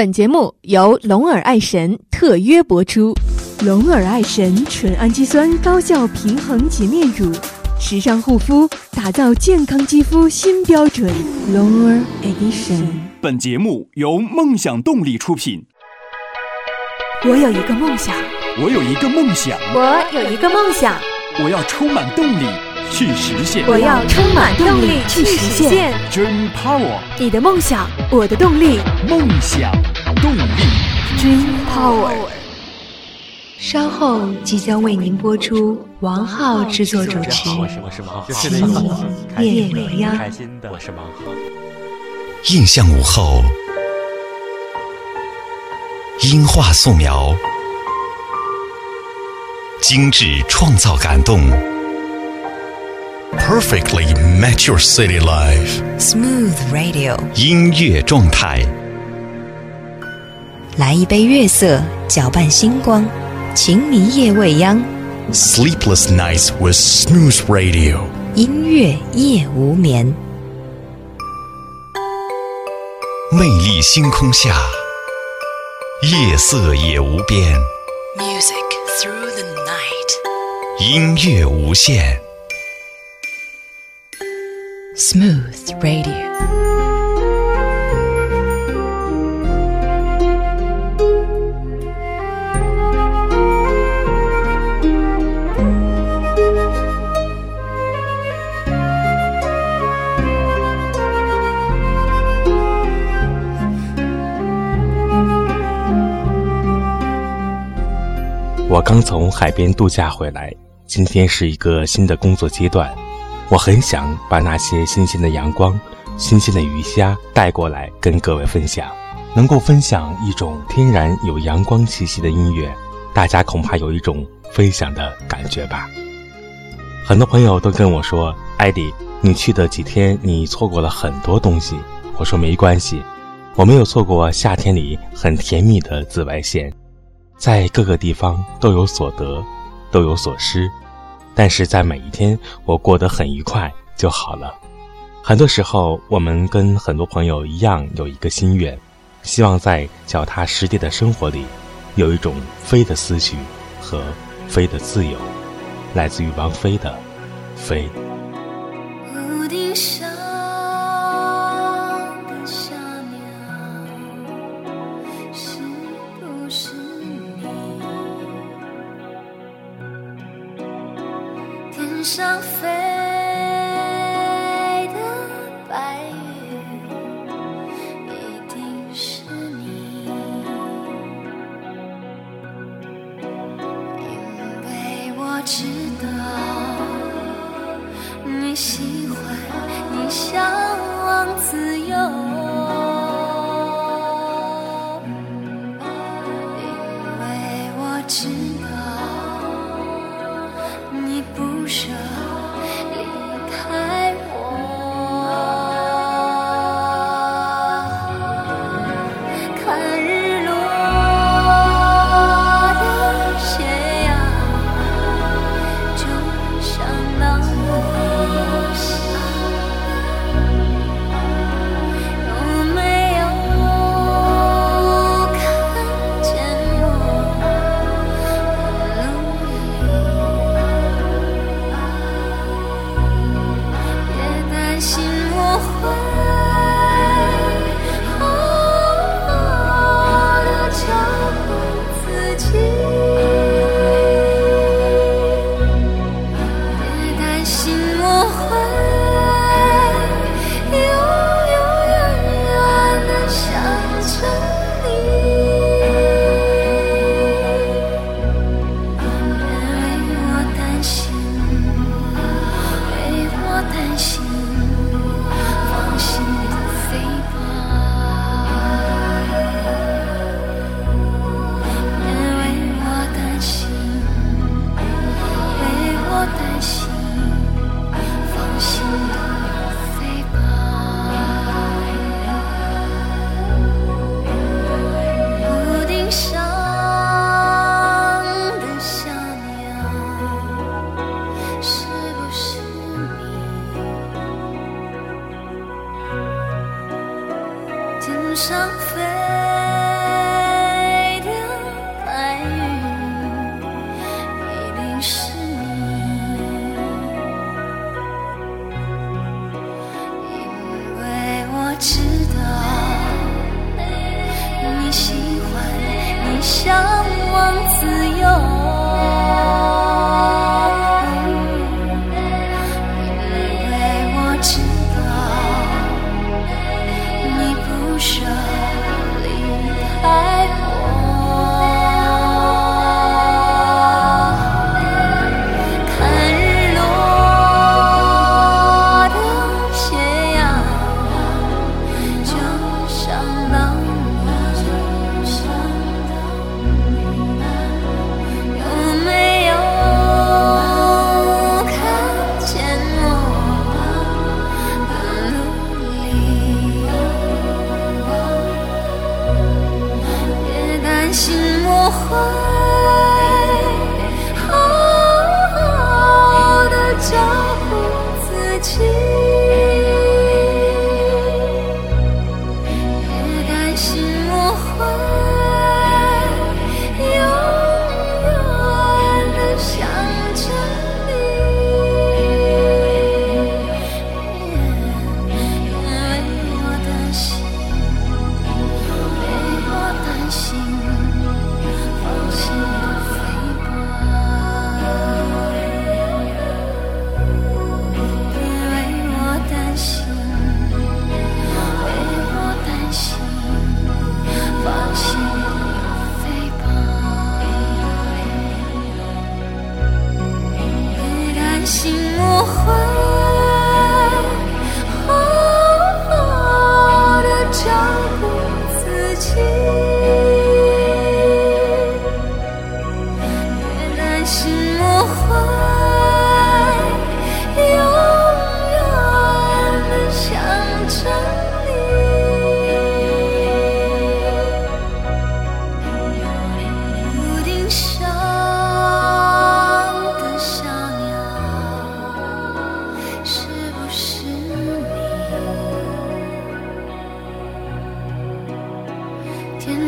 本节目由龙耳爱神特约播出。龙耳爱神纯氨基酸高效平衡洁面乳，时尚护肤，打造健康肌肤新标准。龙耳 Edition。本节目由梦想动力出品。我有一个梦想，我有一个梦想，我有一个梦想，我要充满动力去实现。我要充满动力去实现。Dream Power，你的梦想，我的动力。梦想动力。Dream Power。稍后即将为您播出王浩制作主持我是我是王浩，《奇异夜未央》。开心的，我是王浩。印象午后，音画素描，精致创造感动，perfectly match your city life。Smooth Radio，音乐状态，来一杯月色，搅拌星光，情迷夜未央，Sleepless nights with smooth radio。音乐夜无眠。魅力星空下，夜色也无边，Music through the night。音乐无限。Smooth Radio。我刚从海边度假回来，今天是一个新的工作阶段。我很想把那些新鲜的阳光、新鲜的鱼虾带过来跟各位分享。能够分享一种天然有阳光气息的音乐，大家恐怕有一种分享的感觉吧。很多朋友都跟我说：“艾迪，你去的几天，你错过了很多东西。”我说：“没关系，我没有错过夏天里很甜蜜的紫外线。”在各个地方都有所得，都有所失，但是在每一天我过得很愉快就好了。很多时候，我们跟很多朋友一样有一个心愿，希望在脚踏实地的生活里，有一种飞的思绪和飞的自由，来自于王菲的《飞》。天上飞。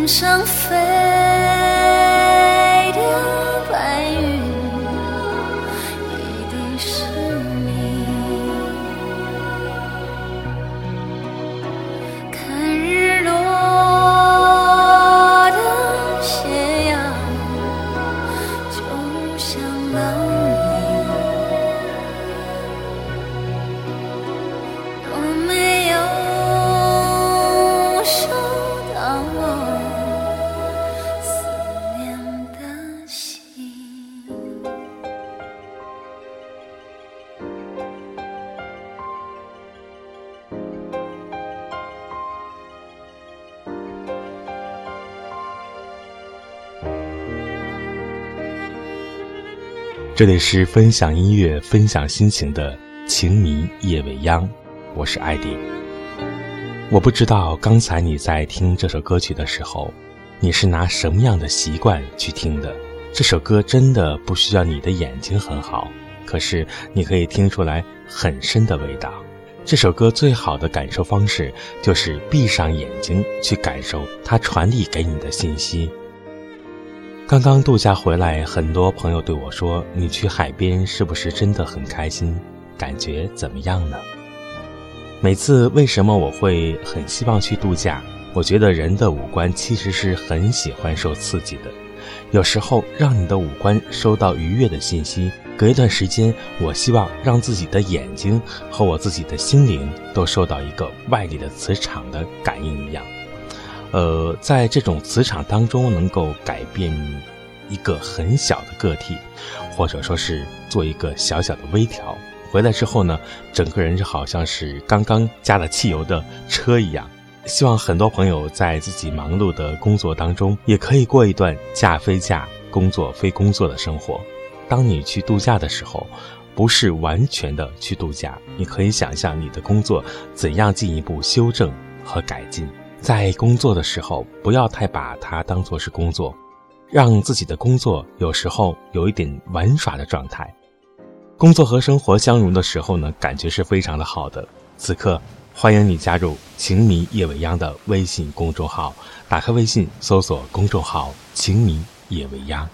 天上飞。这里是分享音乐、分享心情的“情迷夜未央”，我是艾迪。我不知道刚才你在听这首歌曲的时候，你是拿什么样的习惯去听的？这首歌真的不需要你的眼睛很好，可是你可以听出来很深的味道。这首歌最好的感受方式就是闭上眼睛去感受它传递给你的信息。刚刚度假回来，很多朋友对我说：“你去海边是不是真的很开心？感觉怎么样呢？”每次为什么我会很希望去度假？我觉得人的五官其实是很喜欢受刺激的，有时候让你的五官收到愉悦的信息，隔一段时间，我希望让自己的眼睛和我自己的心灵都受到一个外力的磁场的感应一样。呃，在这种磁场当中，能够改变一个很小的个体，或者说是做一个小小的微调。回来之后呢，整个人就好像是刚刚加了汽油的车一样。希望很多朋友在自己忙碌的工作当中，也可以过一段假非假、工作非工作的生活。当你去度假的时候，不是完全的去度假，你可以想象你的工作怎样进一步修正和改进。在工作的时候，不要太把它当作是工作，让自己的工作有时候有一点玩耍的状态。工作和生活相融的时候呢，感觉是非常的好的。此刻，欢迎你加入“情迷夜未央”的微信公众号，打开微信搜索公众号“情迷夜未央”。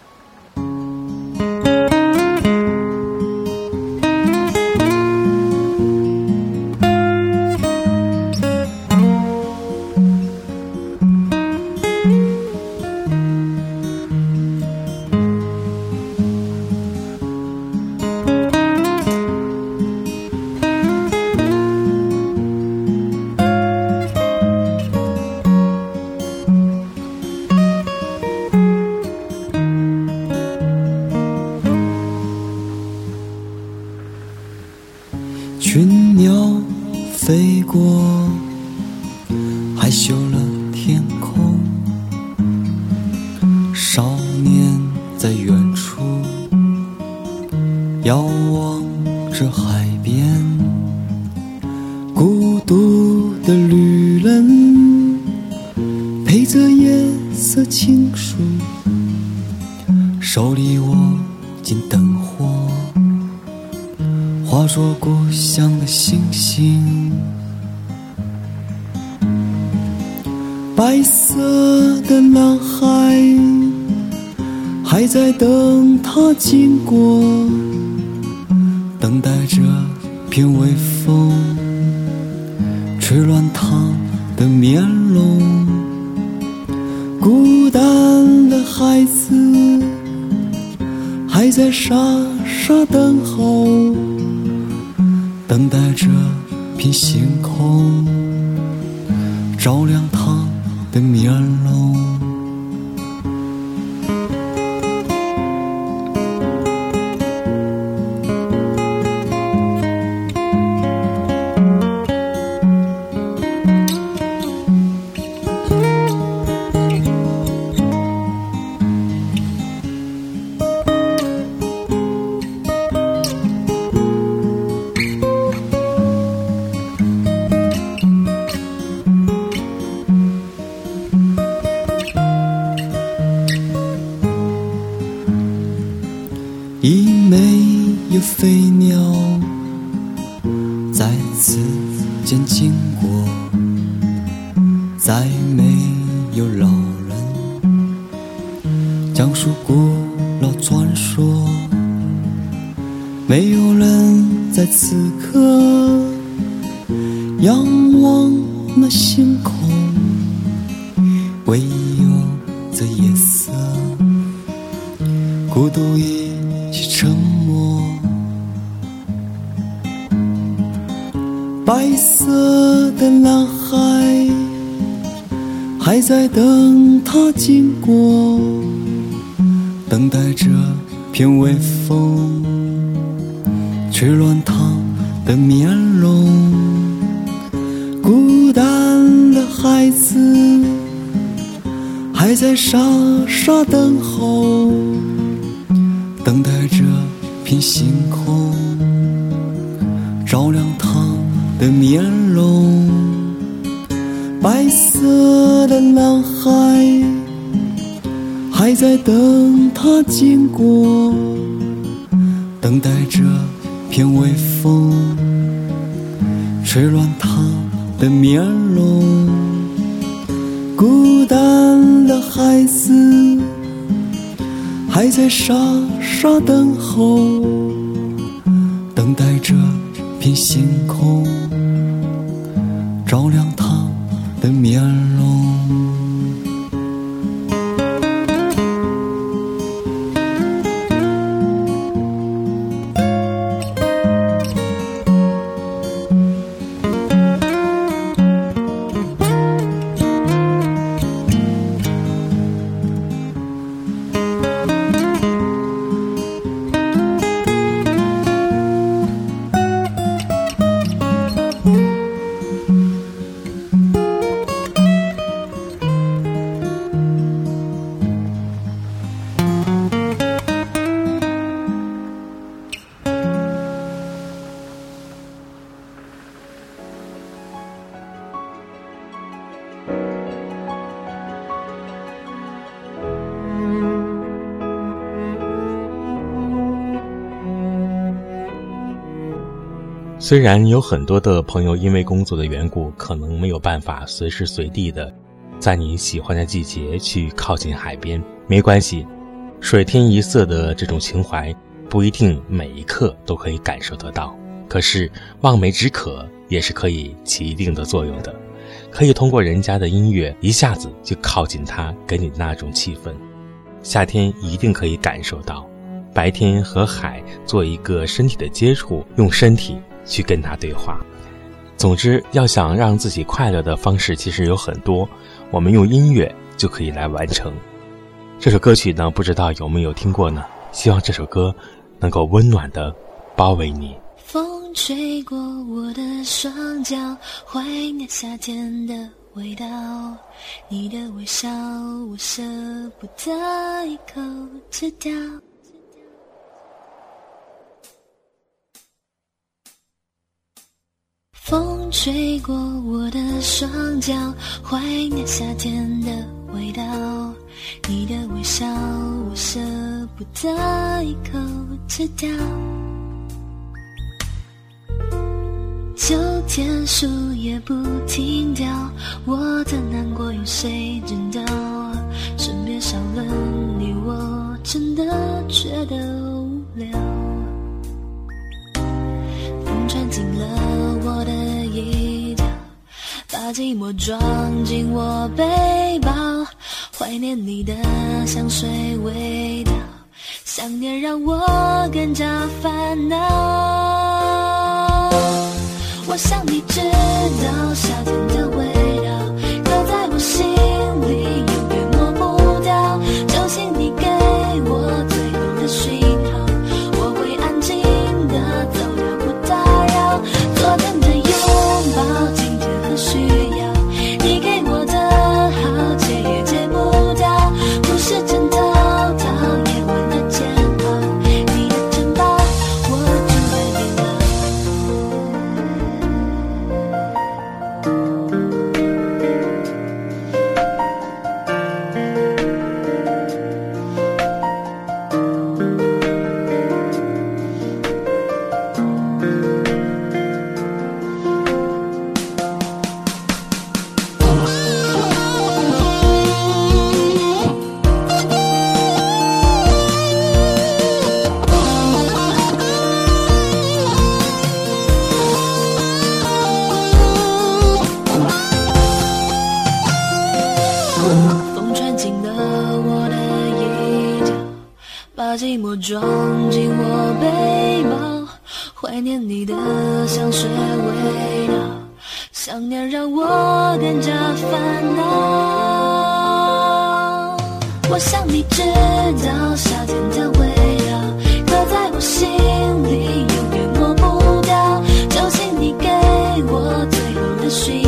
男孩还在等他经过，等待这片微风。的面容。孤单的孩子还在傻傻等候，等待着片星空照亮他的面容。白色的男孩还在等他经过，等待着片微风吹乱他的面容。孤单的孩子还在傻傻等候，等待着片星空照亮他的面虽然有很多的朋友因为工作的缘故，可能没有办法随时随地的在你喜欢的季节去靠近海边，没关系，水天一色的这种情怀不一定每一刻都可以感受得到。可是望梅止渴也是可以起一定的作用的，可以通过人家的音乐一下子就靠近他，给你那种气氛。夏天一定可以感受到，白天和海做一个身体的接触，用身体。去跟他对话。总之，要想让自己快乐的方式其实有很多，我们用音乐就可以来完成。这首歌曲呢，不知道有没有听过呢？希望这首歌能够温暖的包围你。风吹过我的双脚，怀念夏天的味道，你的微笑我舍不得一口吃掉。风吹过我的双脚，怀念夏天的味道。你的微笑我舍不得一口吃掉。秋天树叶不停掉，我的难过有谁知道？身边少了你，我真的觉得无聊。风穿进了，把寂寞装进我背包，怀念你的香水味道，想念让我更加烦恼。我想你知道夏天的味道，寂寞装进我背包，怀念你的香水味道，想念让我更加烦恼。我想你知道夏天的味道，刻在我心里，永远抹不掉。就请你给我最后的讯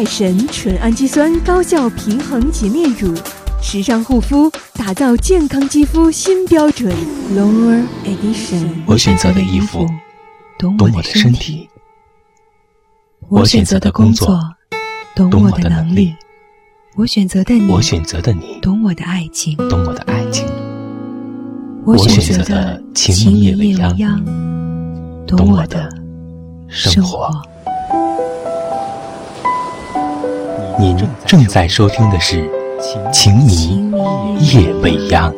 爱神纯氨基酸高效平衡洁面乳，时尚护肤，打造健康肌肤新标准。Lower Edition 我选择的衣服，懂我的身体；我选择的工作，懂懂我的能力；我选择的你，我选择的你，懂我的爱情；懂我的爱情；我选择择的情情迷夜未央，懂懂我我的生活您正在收听的是《情迷夜未央》。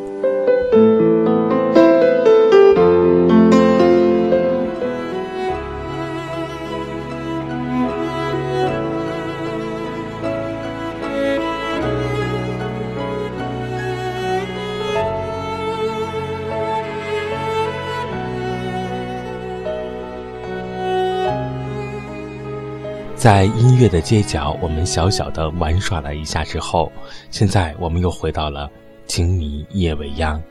在音乐的街角，我们小小的玩耍了一下之后，现在我们又回到了情迷夜未央。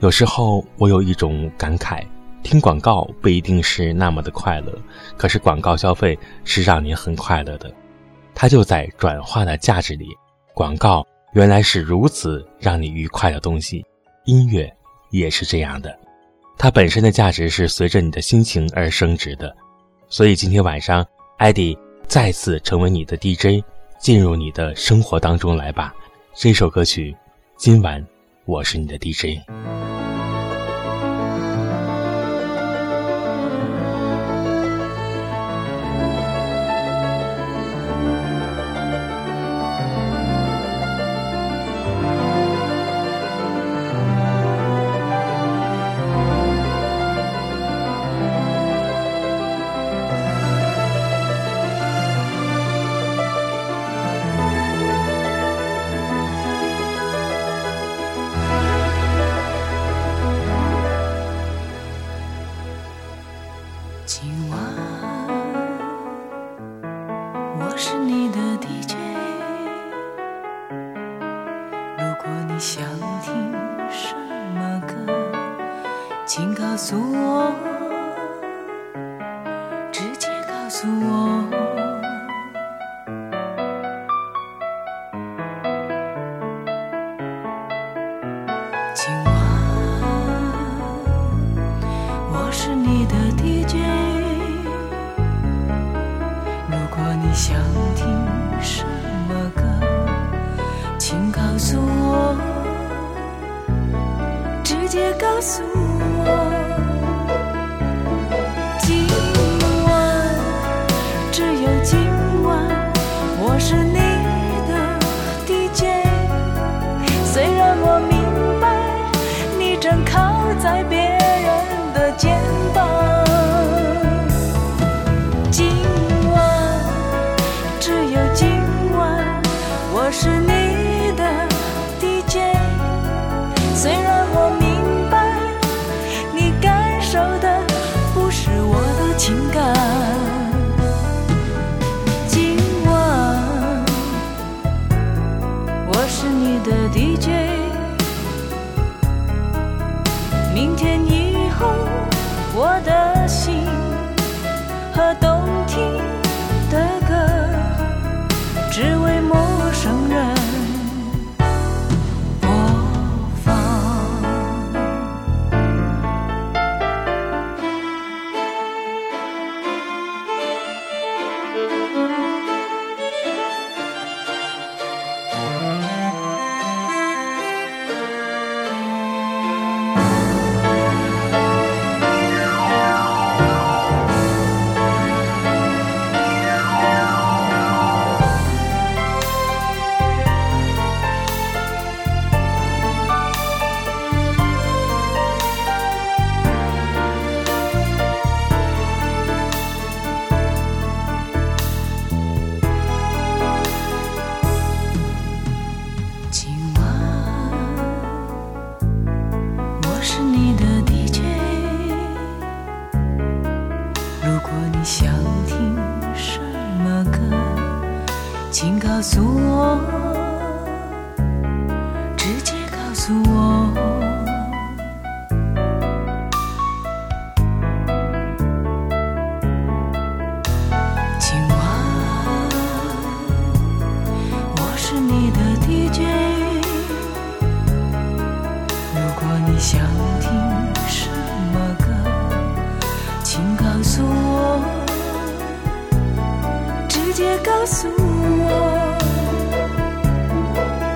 有时候我有一种感慨，听广告不一定是那么的快乐，可是广告消费是让你很快乐的，它就在转化的价值里。广告原来是如此让你愉快的东西，音乐也是这样的，它本身的价值是随着你的心情而升值的。所以今天晚上，艾迪。再次成为你的 DJ，进入你的生活当中来吧。这首歌曲今晚我是你的 DJ。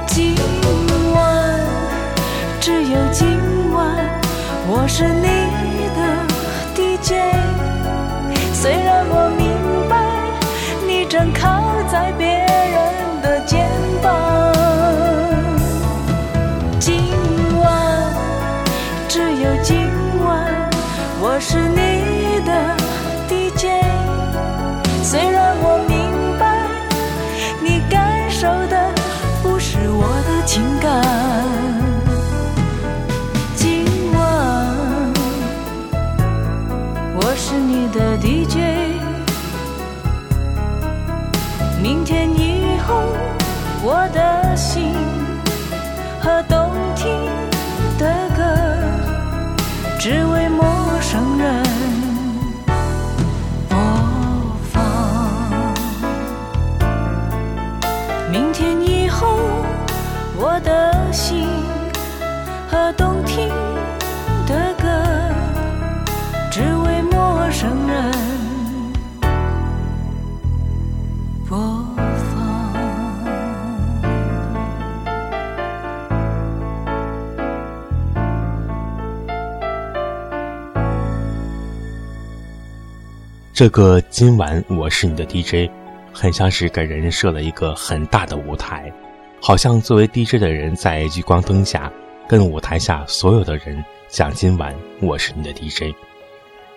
今晚只有今晚我是你的 dj 虽然我明白你正看这个今晚我是你的 DJ，很像是给人设了一个很大的舞台，好像作为 DJ 的人在聚光灯下，跟舞台下所有的人讲今晚我是你的 DJ。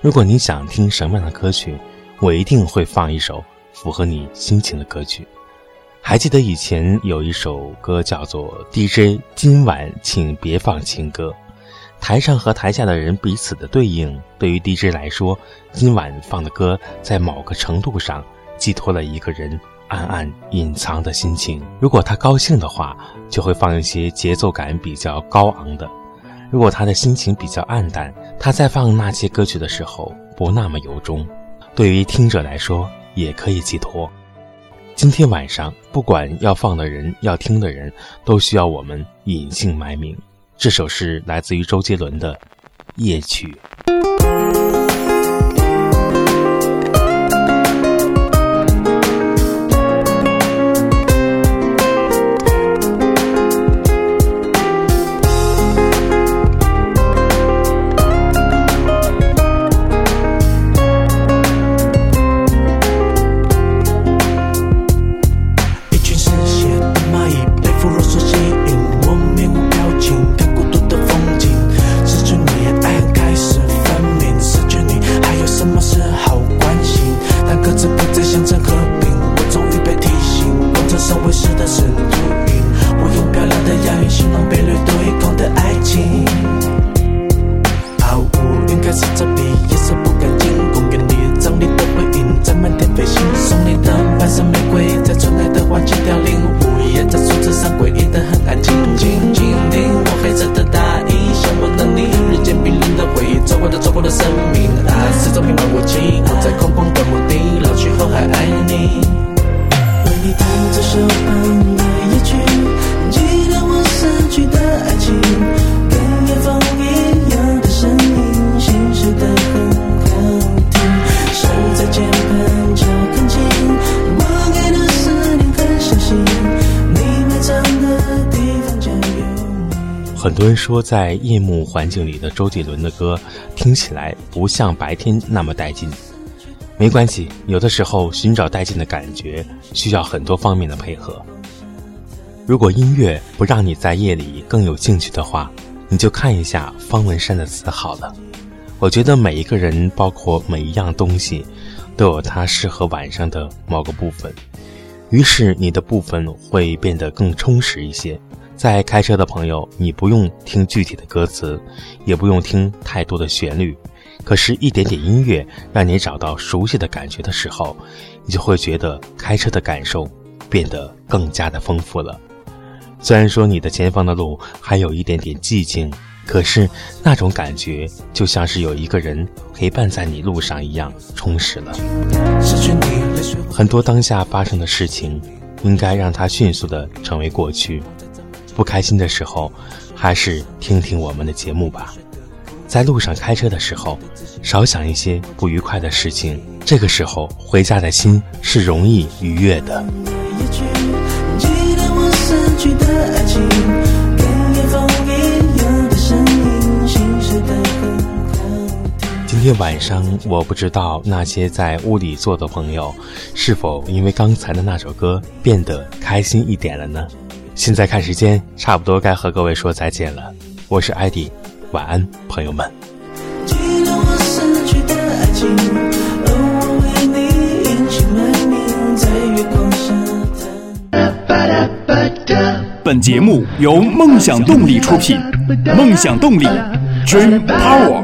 如果你想听什么样的歌曲，我一定会放一首符合你心情的歌曲。还记得以前有一首歌叫做《DJ 今晚请别放情歌》，台上和台下的人彼此的对应，对于 DJ 来说，今晚放的歌在某个程度上寄托了一个人暗暗隐藏的心情。如果他高兴的话，就会放一些节奏感比较高昂的；如果他的心情比较暗淡，他在放那些歌曲的时候不那么由衷。对于听者来说，也可以寄托。今天晚上，不管要放的人、要听的人，都需要我们隐姓埋名。这首是来自于周杰伦的《夜曲》。很多人说，在夜幕环境里的周杰伦的歌听起来不像白天那么带劲。没关系，有的时候寻找带劲的感觉需要很多方面的配合。如果音乐不让你在夜里更有兴趣的话，你就看一下方文山的词好了。我觉得每一个人，包括每一样东西，都有它适合晚上的某个部分，于是你的部分会变得更充实一些。在开车的朋友，你不用听具体的歌词，也不用听太多的旋律，可是，一点点音乐让你找到熟悉的感觉的时候，你就会觉得开车的感受变得更加的丰富了。虽然说你的前方的路还有一点点寂静，可是那种感觉就像是有一个人陪伴在你路上一样充实了。很多当下发生的事情，应该让它迅速的成为过去。不开心的时候，还是听听我们的节目吧。在路上开车的时候，少想一些不愉快的事情。这个时候，回家的心是容易愉悦的。今天晚上，我不知道那些在屋里坐的朋友，是否因为刚才的那首歌变得开心一点了呢？现在看时间，差不多该和各位说再见了。我是艾迪，晚安，朋友们。本节目由梦想动力出品，梦想动力，Dream Power。